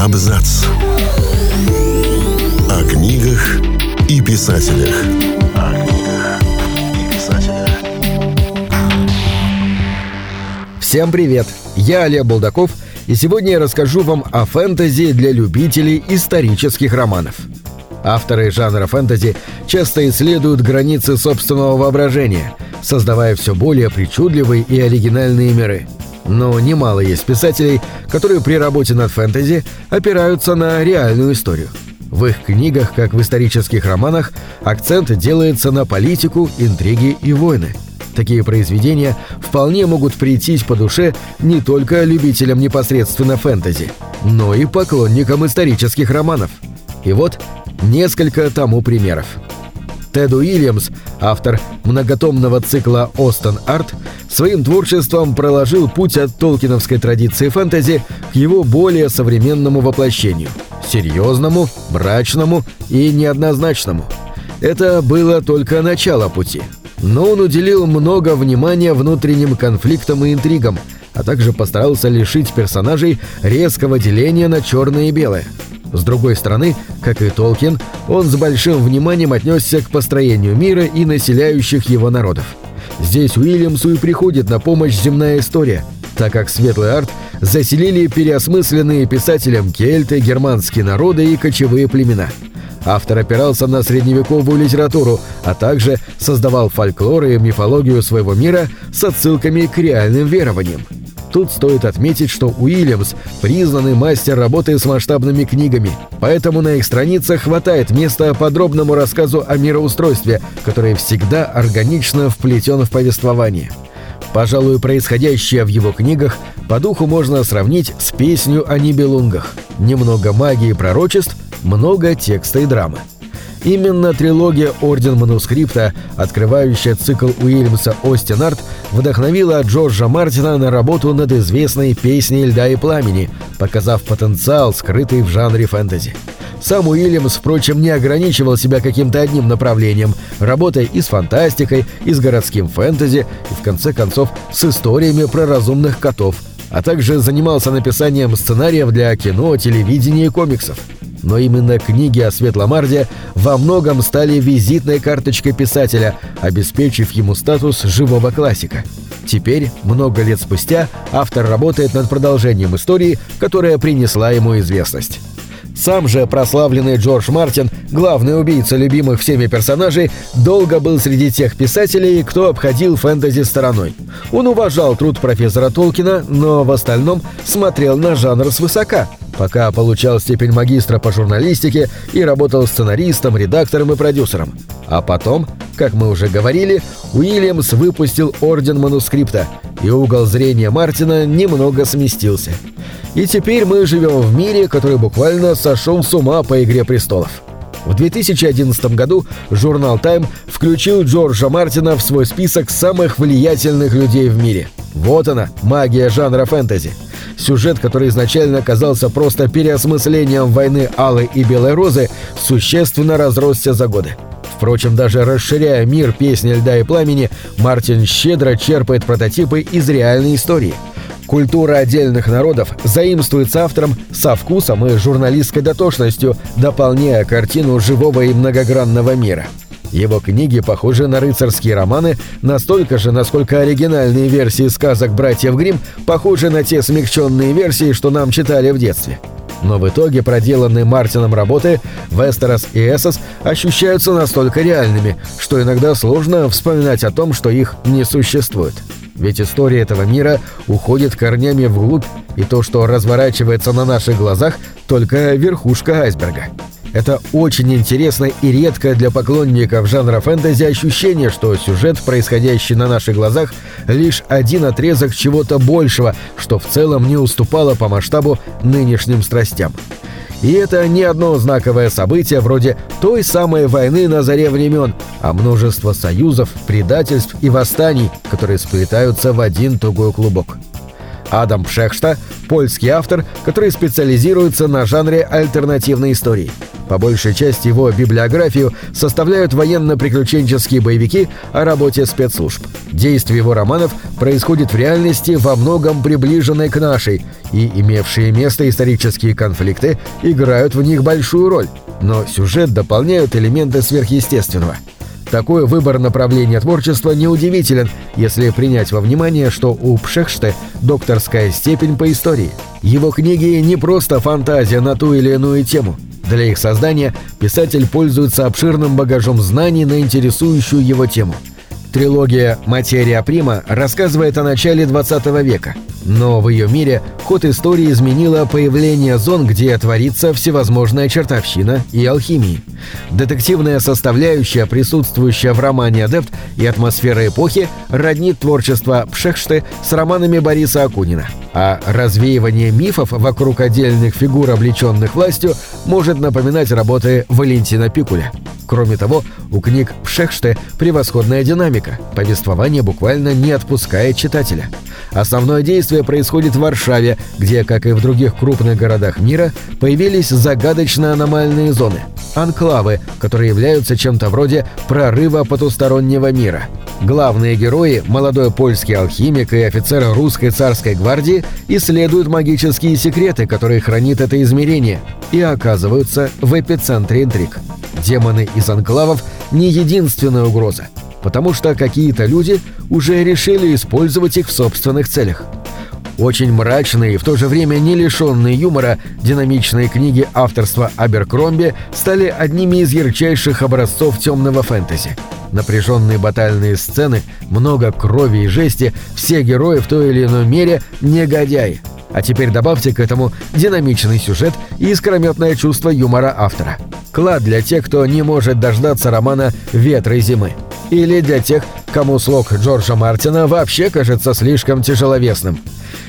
Абзац. О книгах и писателях. О книгах и писателях. Всем привет! Я Олег Булдаков, и сегодня я расскажу вам о фэнтези для любителей исторических романов. Авторы жанра фэнтези часто исследуют границы собственного воображения, создавая все более причудливые и оригинальные миры – но немало есть писателей, которые при работе над фэнтези опираются на реальную историю. В их книгах, как в исторических романах, акцент делается на политику, интриги и войны. Такие произведения вполне могут прийтись по душе не только любителям непосредственно фэнтези, но и поклонникам исторических романов. И вот несколько тому примеров. Тед Уильямс, автор многотомного цикла «Остон Арт», своим творчеством проложил путь от толкиновской традиции фэнтези к его более современному воплощению – серьезному, мрачному и неоднозначному. Это было только начало пути. Но он уделил много внимания внутренним конфликтам и интригам, а также постарался лишить персонажей резкого деления на черное и белое – с другой стороны, как и Толкин, он с большим вниманием отнесся к построению мира и населяющих его народов. Здесь Уильямсу и приходит на помощь земная история, так как светлый арт заселили переосмысленные писателем кельты, германские народы и кочевые племена. Автор опирался на средневековую литературу, а также создавал фольклор и мифологию своего мира с отсылками к реальным верованиям. Тут стоит отметить, что Уильямс – признанный мастер работы с масштабными книгами, поэтому на их страницах хватает места подробному рассказу о мироустройстве, который всегда органично вплетен в повествование. Пожалуй, происходящее в его книгах по духу можно сравнить с песнью о Нибелунгах. Немного магии и пророчеств, много текста и драмы. Именно трилогия «Орден манускрипта», открывающая цикл Уильямса «Остин Арт», вдохновила Джорджа Мартина на работу над известной «Песней льда и пламени», показав потенциал, скрытый в жанре фэнтези. Сам Уильямс, впрочем, не ограничивал себя каким-то одним направлением, работая и с фантастикой, и с городским фэнтези, и в конце концов с историями про разумных котов, а также занимался написанием сценариев для кино, телевидения и комиксов но именно книги о Светломарде во многом стали визитной карточкой писателя, обеспечив ему статус живого классика. Теперь, много лет спустя, автор работает над продолжением истории, которая принесла ему известность. Сам же прославленный Джордж Мартин, главный убийца любимых всеми персонажей, долго был среди тех писателей, кто обходил фэнтези стороной. Он уважал труд профессора Толкина, но в остальном смотрел на жанр свысока – пока получал степень магистра по журналистике и работал сценаристом, редактором и продюсером. А потом, как мы уже говорили, Уильямс выпустил Орден манускрипта, и угол зрения Мартина немного сместился. И теперь мы живем в мире, который буквально сошел с ума по «Игре престолов». В 2011 году журнал Time включил Джорджа Мартина в свой список самых влиятельных людей в мире. Вот она, магия жанра фэнтези – Сюжет, который изначально казался просто переосмыслением войны Алой и Белой Розы, существенно разросся за годы. Впрочем, даже расширяя мир песни льда и пламени, Мартин щедро черпает прототипы из реальной истории. Культура отдельных народов заимствуется автором со вкусом и журналистской дотошностью, дополняя картину живого и многогранного мира. Его книги похожи на рыцарские романы настолько же, насколько оригинальные версии сказок братьев Гримм похожи на те смягченные версии, что нам читали в детстве. Но в итоге проделанные Мартином работы Вестерос и Эссос ощущаются настолько реальными, что иногда сложно вспоминать о том, что их не существует. Ведь история этого мира уходит корнями вглубь, и то, что разворачивается на наших глазах, только верхушка айсберга. Это очень интересно и редкое для поклонников жанра фэнтези ощущение, что сюжет, происходящий на наших глазах, лишь один отрезок чего-то большего, что в целом не уступало по масштабу нынешним страстям. И это не одно знаковое событие вроде той самой войны на заре времен, а множество союзов, предательств и восстаний, которые сплетаются в один тугой клубок. Адам Пшехшта – польский автор, который специализируется на жанре альтернативной истории – По большей части его библиографию составляют военно-приключенческие боевики о работе спецслужб. Действие его романов происходит в реальности во многом приближенной к нашей, и имевшие место исторические конфликты играют в них большую роль, но сюжет дополняют элементы сверхъестественного – такой выбор направления творчества неудивителен, если принять во внимание, что у Пшехште докторская степень по истории. Его книги не просто фантазия на ту или иную тему. Для их создания писатель пользуется обширным багажом знаний на интересующую его тему. Трилогия «Материя Прима» рассказывает о начале 20 века – но в ее мире ход истории изменило появление зон, где творится всевозможная чертовщина и алхимии. Детективная составляющая, присутствующая в романе «Адепт» и атмосфера эпохи, роднит творчество Пшехшты с романами Бориса Акунина. А развеивание мифов вокруг отдельных фигур, облеченных властью, может напоминать работы Валентина Пикуля. Кроме того, у книг Пшехште превосходная динамика, повествование буквально не отпускает читателя. Основное действие происходит в Варшаве, где, как и в других крупных городах мира, появились загадочно аномальные зоны – анклавы, которые являются чем-то вроде прорыва потустороннего мира. Главные герои, молодой польский алхимик и офицер русской царской гвардии, исследуют магические секреты, которые хранит это измерение, и оказываются в эпицентре интриг. Демоны из анклавов не единственная угроза, потому что какие-то люди уже решили использовать их в собственных целях. Очень мрачные и в то же время не лишенные юмора динамичные книги авторства Аберкромби стали одними из ярчайших образцов темного фэнтези. Напряженные батальные сцены, много крови и жести, все герои в той или иной мере негодяи. А теперь добавьте к этому динамичный сюжет и искрометное чувство юмора автора. Клад для тех, кто не может дождаться романа «Ветры зимы». Или для тех, кому слог Джорджа Мартина вообще кажется слишком тяжеловесным.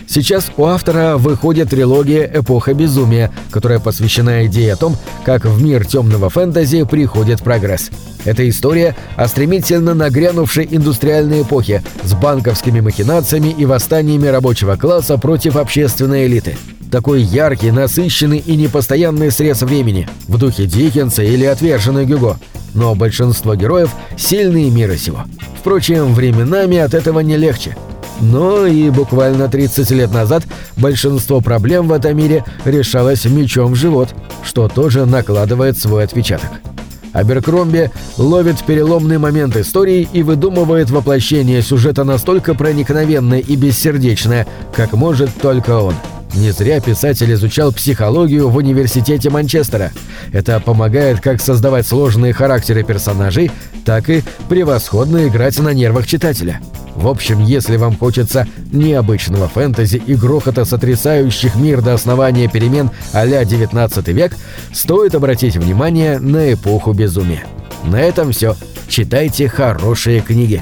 Сейчас у автора выходит трилогия «Эпоха безумия», которая посвящена идее о том, как в мир темного фэнтези приходит прогресс. Это история о стремительно нагрянувшей индустриальной эпохе с банковскими махинациями и восстаниями рабочего класса против общественной элиты. Такой яркий, насыщенный и непостоянный срез времени, в духе Диккенса или отверженной Гюго. Но большинство героев – сильные мира сего. Впрочем, временами от этого не легче. Но и буквально 30 лет назад большинство проблем в этом мире решалось мечом в живот, что тоже накладывает свой отпечаток. Аберкромби ловит переломный момент истории и выдумывает воплощение сюжета настолько проникновенное и бессердечное, как может только он – не зря писатель изучал психологию в университете Манчестера. Это помогает как создавать сложные характеры персонажей, так и превосходно играть на нервах читателя. В общем, если вам хочется необычного фэнтези и грохота сотрясающих мир до основания перемен а-ля 19 век, стоит обратить внимание на эпоху безумия. На этом все. Читайте хорошие книги.